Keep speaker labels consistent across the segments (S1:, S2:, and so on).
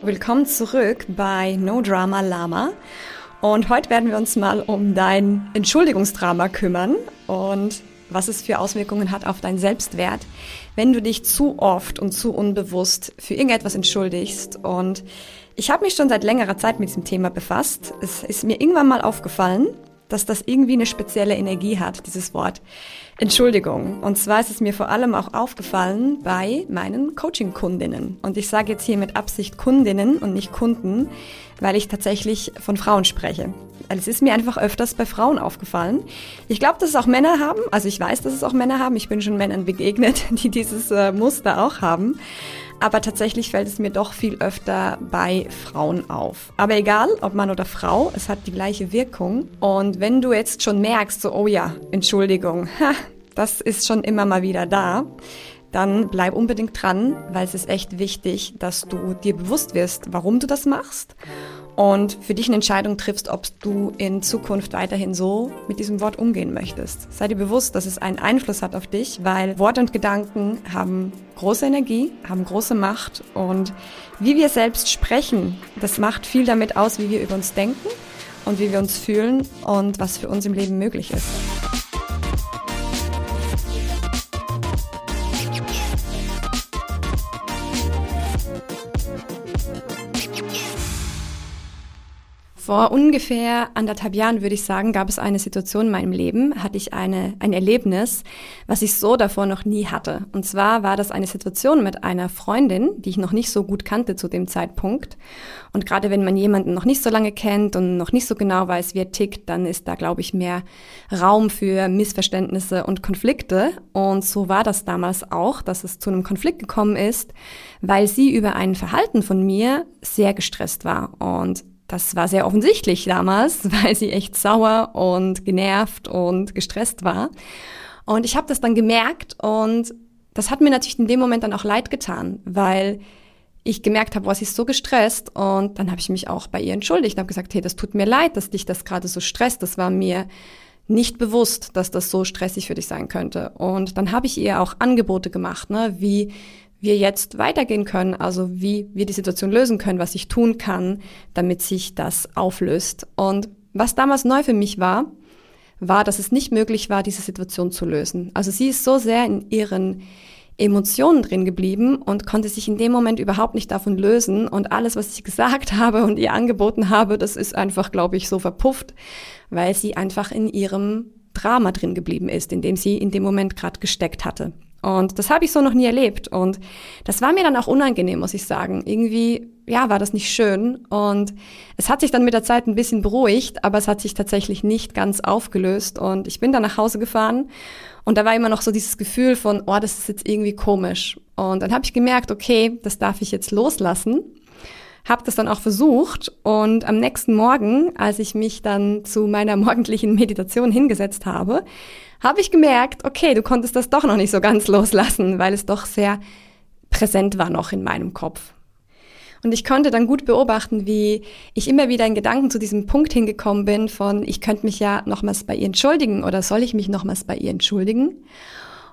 S1: Willkommen zurück bei No Drama Lama. Und heute werden wir uns mal um dein Entschuldigungsdrama kümmern und was es für Auswirkungen hat auf deinen Selbstwert, wenn du dich zu oft und zu unbewusst für irgendetwas entschuldigst. Und ich habe mich schon seit längerer Zeit mit diesem Thema befasst. Es ist mir irgendwann mal aufgefallen, dass das irgendwie eine spezielle Energie hat, dieses Wort Entschuldigung. Und zwar ist es mir vor allem auch aufgefallen bei meinen Coaching-Kundinnen. Und ich sage jetzt hier mit Absicht Kundinnen und nicht Kunden, weil ich tatsächlich von Frauen spreche. Es ist mir einfach öfters bei Frauen aufgefallen. Ich glaube, dass es auch Männer haben. Also ich weiß, dass es auch Männer haben. Ich bin schon Männern begegnet, die dieses äh, Muster auch haben aber tatsächlich fällt es mir doch viel öfter bei Frauen auf. Aber egal, ob Mann oder Frau, es hat die gleiche Wirkung. Und wenn du jetzt schon merkst, so, oh ja, Entschuldigung, ha, das ist schon immer mal wieder da, dann bleib unbedingt dran, weil es ist echt wichtig, dass du dir bewusst wirst, warum du das machst und für dich eine Entscheidung triffst, ob du in Zukunft weiterhin so mit diesem Wort umgehen möchtest. Sei dir bewusst, dass es einen Einfluss hat auf dich, weil Worte und Gedanken haben große Energie, haben große Macht und wie wir selbst sprechen, das macht viel damit aus, wie wir über uns denken und wie wir uns fühlen und was für uns im Leben möglich ist. Vor ungefähr anderthalb Jahren, würde ich sagen, gab es eine Situation in meinem Leben, hatte ich eine, ein Erlebnis, was ich so davor noch nie hatte. Und zwar war das eine Situation mit einer Freundin, die ich noch nicht so gut kannte zu dem Zeitpunkt. Und gerade wenn man jemanden noch nicht so lange kennt und noch nicht so genau weiß, wie er tickt, dann ist da, glaube ich, mehr Raum für Missverständnisse und Konflikte. Und so war das damals auch, dass es zu einem Konflikt gekommen ist, weil sie über ein Verhalten von mir sehr gestresst war. Und das war sehr offensichtlich damals, weil sie echt sauer und genervt und gestresst war. Und ich habe das dann gemerkt und das hat mir natürlich in dem Moment dann auch leid getan, weil ich gemerkt habe, was ist so gestresst und dann habe ich mich auch bei ihr entschuldigt und habe gesagt, hey, das tut mir leid, dass dich das gerade so stresst. Das war mir nicht bewusst, dass das so stressig für dich sein könnte. Und dann habe ich ihr auch Angebote gemacht, ne, wie wir jetzt weitergehen können, also wie wir die Situation lösen können, was ich tun kann, damit sich das auflöst. Und was damals neu für mich war, war, dass es nicht möglich war, diese Situation zu lösen. Also sie ist so sehr in ihren Emotionen drin geblieben und konnte sich in dem Moment überhaupt nicht davon lösen. Und alles, was ich gesagt habe und ihr angeboten habe, das ist einfach, glaube ich, so verpufft, weil sie einfach in ihrem Drama drin geblieben ist, in dem sie in dem Moment gerade gesteckt hatte. Und das habe ich so noch nie erlebt. Und das war mir dann auch unangenehm, muss ich sagen. Irgendwie, ja, war das nicht schön. Und es hat sich dann mit der Zeit ein bisschen beruhigt, aber es hat sich tatsächlich nicht ganz aufgelöst. Und ich bin dann nach Hause gefahren und da war immer noch so dieses Gefühl von, oh, das ist jetzt irgendwie komisch. Und dann habe ich gemerkt, okay, das darf ich jetzt loslassen. Habe das dann auch versucht und am nächsten Morgen, als ich mich dann zu meiner morgendlichen Meditation hingesetzt habe, habe ich gemerkt, okay, du konntest das doch noch nicht so ganz loslassen, weil es doch sehr präsent war noch in meinem Kopf. Und ich konnte dann gut beobachten, wie ich immer wieder in Gedanken zu diesem Punkt hingekommen bin von, ich könnte mich ja nochmals bei ihr entschuldigen oder soll ich mich nochmals bei ihr entschuldigen?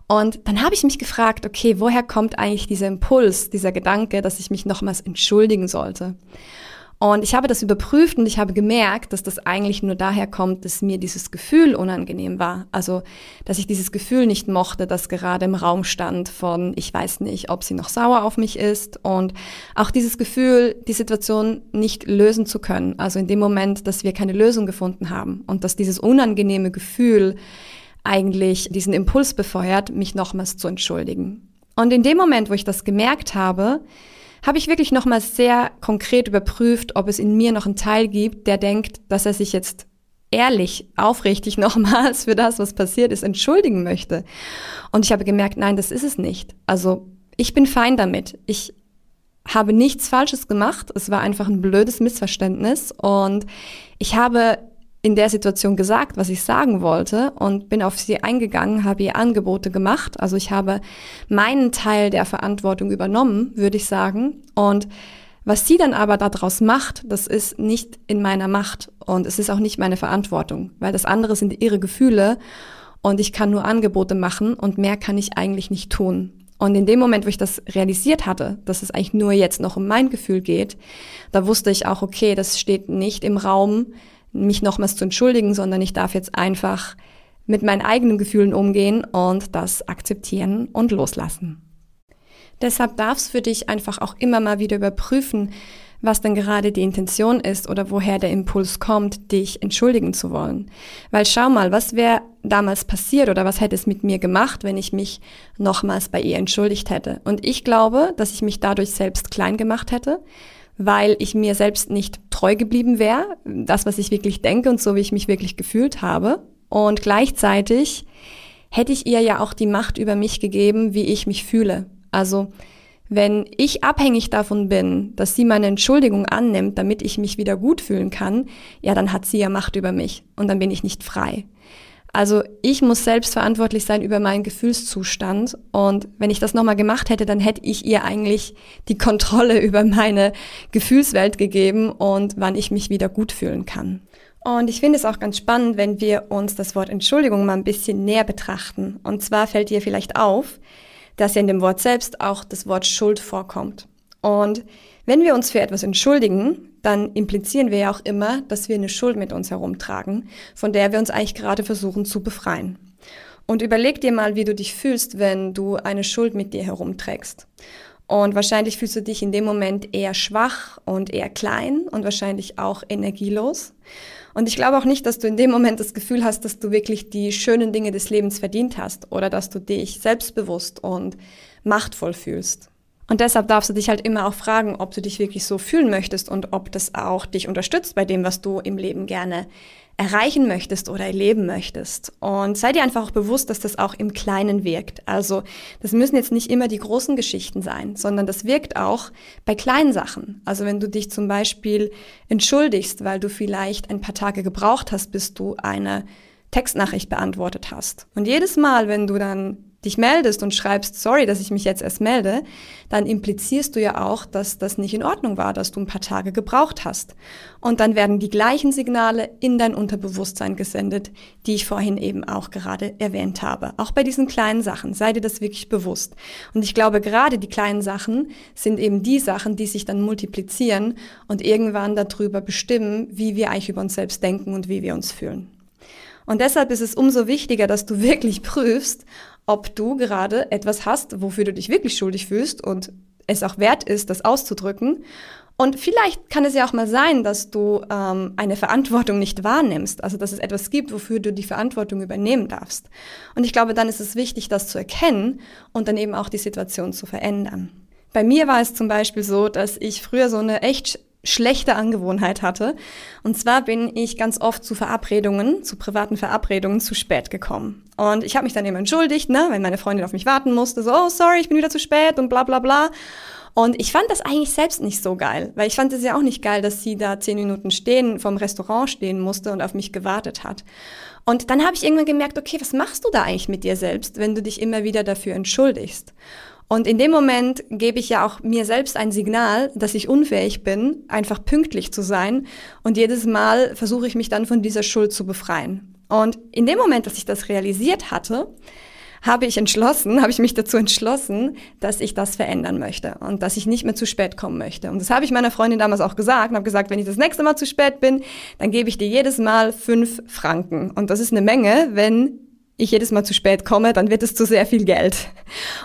S1: Und dann habe ich mich gefragt, okay, woher kommt eigentlich dieser Impuls, dieser Gedanke, dass ich mich nochmals entschuldigen sollte? Und ich habe das überprüft und ich habe gemerkt, dass das eigentlich nur daher kommt, dass mir dieses Gefühl unangenehm war. Also, dass ich dieses Gefühl nicht mochte, das gerade im Raum stand von, ich weiß nicht, ob sie noch sauer auf mich ist und auch dieses Gefühl, die Situation nicht lösen zu können. Also in dem Moment, dass wir keine Lösung gefunden haben und dass dieses unangenehme Gefühl eigentlich diesen Impuls befeuert, mich nochmals zu entschuldigen. Und in dem Moment, wo ich das gemerkt habe, habe ich wirklich nochmal sehr konkret überprüft, ob es in mir noch einen Teil gibt, der denkt, dass er sich jetzt ehrlich, aufrichtig nochmals für das, was passiert ist, entschuldigen möchte. Und ich habe gemerkt, nein, das ist es nicht. Also ich bin fein damit. Ich habe nichts Falsches gemacht. Es war einfach ein blödes Missverständnis. Und ich habe in der Situation gesagt, was ich sagen wollte und bin auf sie eingegangen, habe ihr Angebote gemacht. Also ich habe meinen Teil der Verantwortung übernommen, würde ich sagen. Und was sie dann aber daraus macht, das ist nicht in meiner Macht und es ist auch nicht meine Verantwortung, weil das andere sind ihre Gefühle und ich kann nur Angebote machen und mehr kann ich eigentlich nicht tun. Und in dem Moment, wo ich das realisiert hatte, dass es eigentlich nur jetzt noch um mein Gefühl geht, da wusste ich auch, okay, das steht nicht im Raum, mich nochmals zu entschuldigen, sondern ich darf jetzt einfach mit meinen eigenen Gefühlen umgehen und das akzeptieren und loslassen. Deshalb darfst für dich einfach auch immer mal wieder überprüfen, was denn gerade die Intention ist oder woher der Impuls kommt, dich entschuldigen zu wollen. Weil schau mal, was wäre damals passiert oder was hätte es mit mir gemacht, wenn ich mich nochmals bei ihr entschuldigt hätte. Und ich glaube, dass ich mich dadurch selbst klein gemacht hätte, weil ich mir selbst nicht treu geblieben wäre, das, was ich wirklich denke und so, wie ich mich wirklich gefühlt habe. Und gleichzeitig hätte ich ihr ja auch die Macht über mich gegeben, wie ich mich fühle. Also wenn ich abhängig davon bin, dass sie meine Entschuldigung annimmt, damit ich mich wieder gut fühlen kann, ja, dann hat sie ja Macht über mich und dann bin ich nicht frei. Also ich muss selbst verantwortlich sein über meinen Gefühlszustand und wenn ich das nochmal gemacht hätte, dann hätte ich ihr eigentlich die Kontrolle über meine Gefühlswelt gegeben und wann ich mich wieder gut fühlen kann. Und ich finde es auch ganz spannend, wenn wir uns das Wort Entschuldigung mal ein bisschen näher betrachten. Und zwar fällt dir vielleicht auf, dass ja in dem Wort selbst auch das Wort Schuld vorkommt. Und wenn wir uns für etwas entschuldigen, dann implizieren wir ja auch immer, dass wir eine Schuld mit uns herumtragen, von der wir uns eigentlich gerade versuchen zu befreien. Und überleg dir mal, wie du dich fühlst, wenn du eine Schuld mit dir herumträgst. Und wahrscheinlich fühlst du dich in dem Moment eher schwach und eher klein und wahrscheinlich auch energielos. Und ich glaube auch nicht, dass du in dem Moment das Gefühl hast, dass du wirklich die schönen Dinge des Lebens verdient hast oder dass du dich selbstbewusst und machtvoll fühlst. Und deshalb darfst du dich halt immer auch fragen, ob du dich wirklich so fühlen möchtest und ob das auch dich unterstützt bei dem, was du im Leben gerne erreichen möchtest oder erleben möchtest. Und sei dir einfach auch bewusst, dass das auch im Kleinen wirkt. Also das müssen jetzt nicht immer die großen Geschichten sein, sondern das wirkt auch bei kleinen Sachen. Also wenn du dich zum Beispiel entschuldigst, weil du vielleicht ein paar Tage gebraucht hast, bis du eine Textnachricht beantwortet hast. Und jedes Mal, wenn du dann dich meldest und schreibst, sorry, dass ich mich jetzt erst melde, dann implizierst du ja auch, dass das nicht in Ordnung war, dass du ein paar Tage gebraucht hast. Und dann werden die gleichen Signale in dein Unterbewusstsein gesendet, die ich vorhin eben auch gerade erwähnt habe. Auch bei diesen kleinen Sachen, sei dir das wirklich bewusst. Und ich glaube, gerade die kleinen Sachen sind eben die Sachen, die sich dann multiplizieren und irgendwann darüber bestimmen, wie wir eigentlich über uns selbst denken und wie wir uns fühlen. Und deshalb ist es umso wichtiger, dass du wirklich prüfst, ob du gerade etwas hast, wofür du dich wirklich schuldig fühlst und es auch wert ist, das auszudrücken. Und vielleicht kann es ja auch mal sein, dass du ähm, eine Verantwortung nicht wahrnimmst, also dass es etwas gibt, wofür du die Verantwortung übernehmen darfst. Und ich glaube, dann ist es wichtig, das zu erkennen und dann eben auch die Situation zu verändern. Bei mir war es zum Beispiel so, dass ich früher so eine echt schlechte Angewohnheit hatte. Und zwar bin ich ganz oft zu Verabredungen, zu privaten Verabredungen zu spät gekommen. Und ich habe mich dann eben entschuldigt, ne, wenn meine Freundin auf mich warten musste, so, oh, sorry, ich bin wieder zu spät und bla bla bla. Und ich fand das eigentlich selbst nicht so geil, weil ich fand es ja auch nicht geil, dass sie da zehn Minuten stehen, vom Restaurant stehen musste und auf mich gewartet hat. Und dann habe ich irgendwann gemerkt, okay, was machst du da eigentlich mit dir selbst, wenn du dich immer wieder dafür entschuldigst? Und in dem Moment gebe ich ja auch mir selbst ein Signal, dass ich unfähig bin, einfach pünktlich zu sein. Und jedes Mal versuche ich mich dann von dieser Schuld zu befreien. Und in dem Moment, dass ich das realisiert hatte, habe ich entschlossen, habe ich mich dazu entschlossen, dass ich das verändern möchte und dass ich nicht mehr zu spät kommen möchte. Und das habe ich meiner Freundin damals auch gesagt und habe gesagt, wenn ich das nächste Mal zu spät bin, dann gebe ich dir jedes Mal fünf Franken. Und das ist eine Menge, wenn ich jedes Mal zu spät komme, dann wird es zu sehr viel Geld.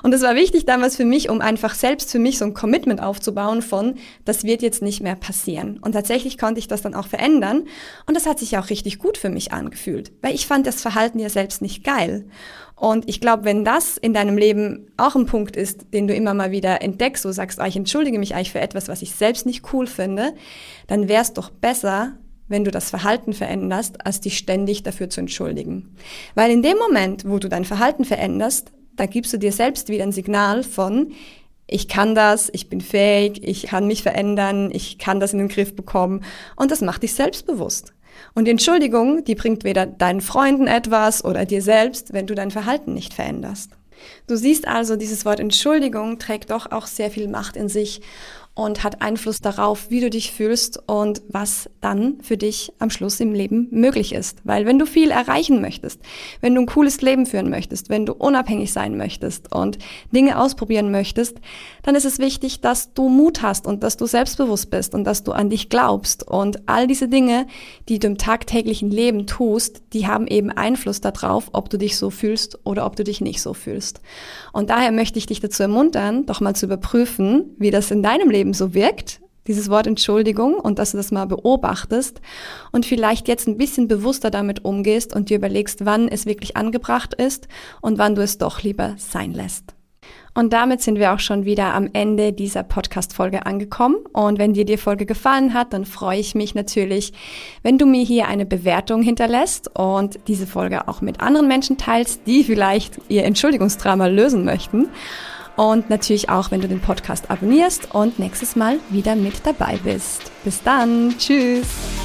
S1: Und es war wichtig damals für mich, um einfach selbst für mich so ein Commitment aufzubauen von, das wird jetzt nicht mehr passieren. Und tatsächlich konnte ich das dann auch verändern. Und das hat sich auch richtig gut für mich angefühlt, weil ich fand das Verhalten ja selbst nicht geil. Und ich glaube, wenn das in deinem Leben auch ein Punkt ist, den du immer mal wieder entdeckst, wo sagst, oh, ich entschuldige mich eigentlich für etwas, was ich selbst nicht cool finde, dann wäre es doch besser, wenn du das Verhalten veränderst, als dich ständig dafür zu entschuldigen. Weil in dem Moment, wo du dein Verhalten veränderst, da gibst du dir selbst wieder ein Signal von, ich kann das, ich bin fähig, ich kann mich verändern, ich kann das in den Griff bekommen und das macht dich selbstbewusst. Und die Entschuldigung, die bringt weder deinen Freunden etwas oder dir selbst, wenn du dein Verhalten nicht veränderst. Du siehst also, dieses Wort Entschuldigung trägt doch auch sehr viel Macht in sich. Und hat Einfluss darauf, wie du dich fühlst und was dann für dich am Schluss im Leben möglich ist. Weil wenn du viel erreichen möchtest, wenn du ein cooles Leben führen möchtest, wenn du unabhängig sein möchtest und Dinge ausprobieren möchtest, dann ist es wichtig, dass du Mut hast und dass du selbstbewusst bist und dass du an dich glaubst. Und all diese Dinge, die du im tagtäglichen Leben tust, die haben eben Einfluss darauf, ob du dich so fühlst oder ob du dich nicht so fühlst. Und daher möchte ich dich dazu ermuntern, doch mal zu überprüfen, wie das in deinem Leben so wirkt, dieses Wort Entschuldigung und dass du das mal beobachtest und vielleicht jetzt ein bisschen bewusster damit umgehst und dir überlegst, wann es wirklich angebracht ist und wann du es doch lieber sein lässt. Und damit sind wir auch schon wieder am Ende dieser Podcast-Folge angekommen. Und wenn dir die Folge gefallen hat, dann freue ich mich natürlich, wenn du mir hier eine Bewertung hinterlässt und diese Folge auch mit anderen Menschen teilst, die vielleicht ihr Entschuldigungsdrama lösen möchten. Und natürlich auch, wenn du den Podcast abonnierst und nächstes Mal wieder mit dabei bist. Bis dann. Tschüss.